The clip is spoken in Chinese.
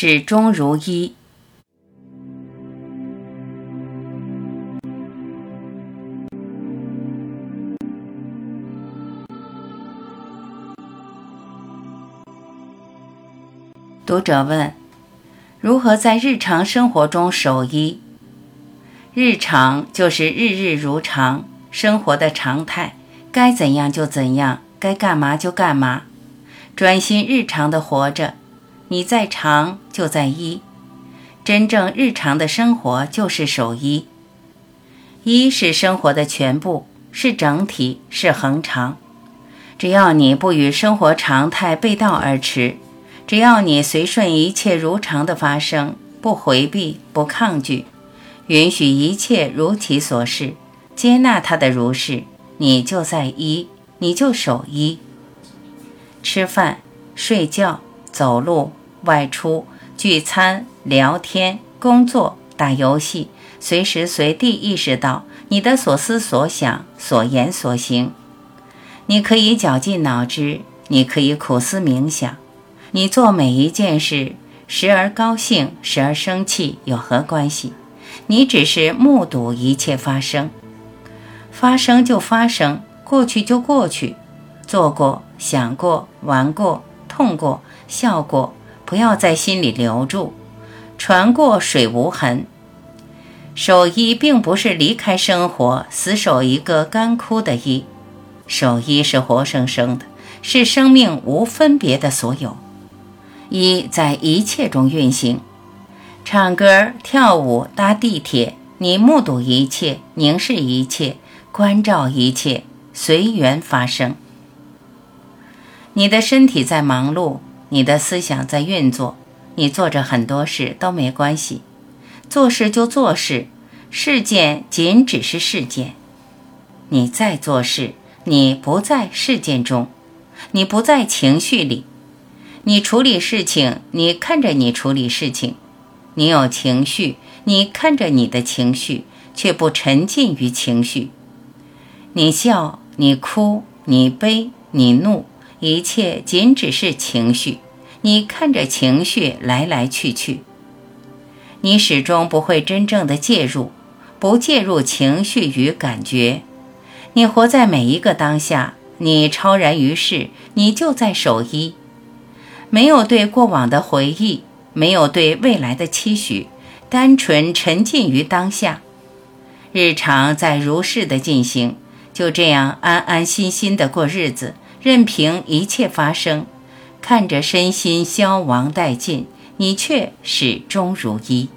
始终如一。读者问：如何在日常生活中守一？日常就是日日如常，生活的常态，该怎样就怎样，该干嘛就干嘛，专心日常的活着。你在常就在一，真正日常的生活就是守一。一是生活的全部，是整体，是恒常。只要你不与生活常态背道而驰。只要你随顺一切如常的发生，不回避，不抗拒，允许一切如其所是，接纳它的如是，你就在一，你就守一。吃饭、睡觉、走路、外出、聚餐、聊天、工作、打游戏，随时随地意识到你的所思所想、所言所行。你可以绞尽脑汁，你可以苦思冥想。你做每一件事，时而高兴，时而生气，有何关系？你只是目睹一切发生，发生就发生，过去就过去，做过、想过、玩过、痛过、笑过，不要在心里留住，船过水无痕。守一并不是离开生活，死守一个干枯的一，守一是活生生的，是生命无分别的所有。一在一切中运行，唱歌、跳舞、搭地铁，你目睹一切，凝视一切，关照一切，随缘发生。你的身体在忙碌，你的思想在运作，你做着很多事都没关系，做事就做事，事件仅只是事件。你在做事，你不在事件中，你不在情绪里。你处理事情，你看着你处理事情；你有情绪，你看着你的情绪，却不沉浸于情绪。你笑，你哭，你悲，你怒，一切仅只是情绪。你看着情绪来来去去，你始终不会真正的介入，不介入情绪与感觉。你活在每一个当下，你超然于世，你就在守一。没有对过往的回忆，没有对未来的期许，单纯沉浸于当下，日常在如是的进行，就这样安安心心的过日子，任凭一切发生，看着身心消亡殆尽，你却始终如一。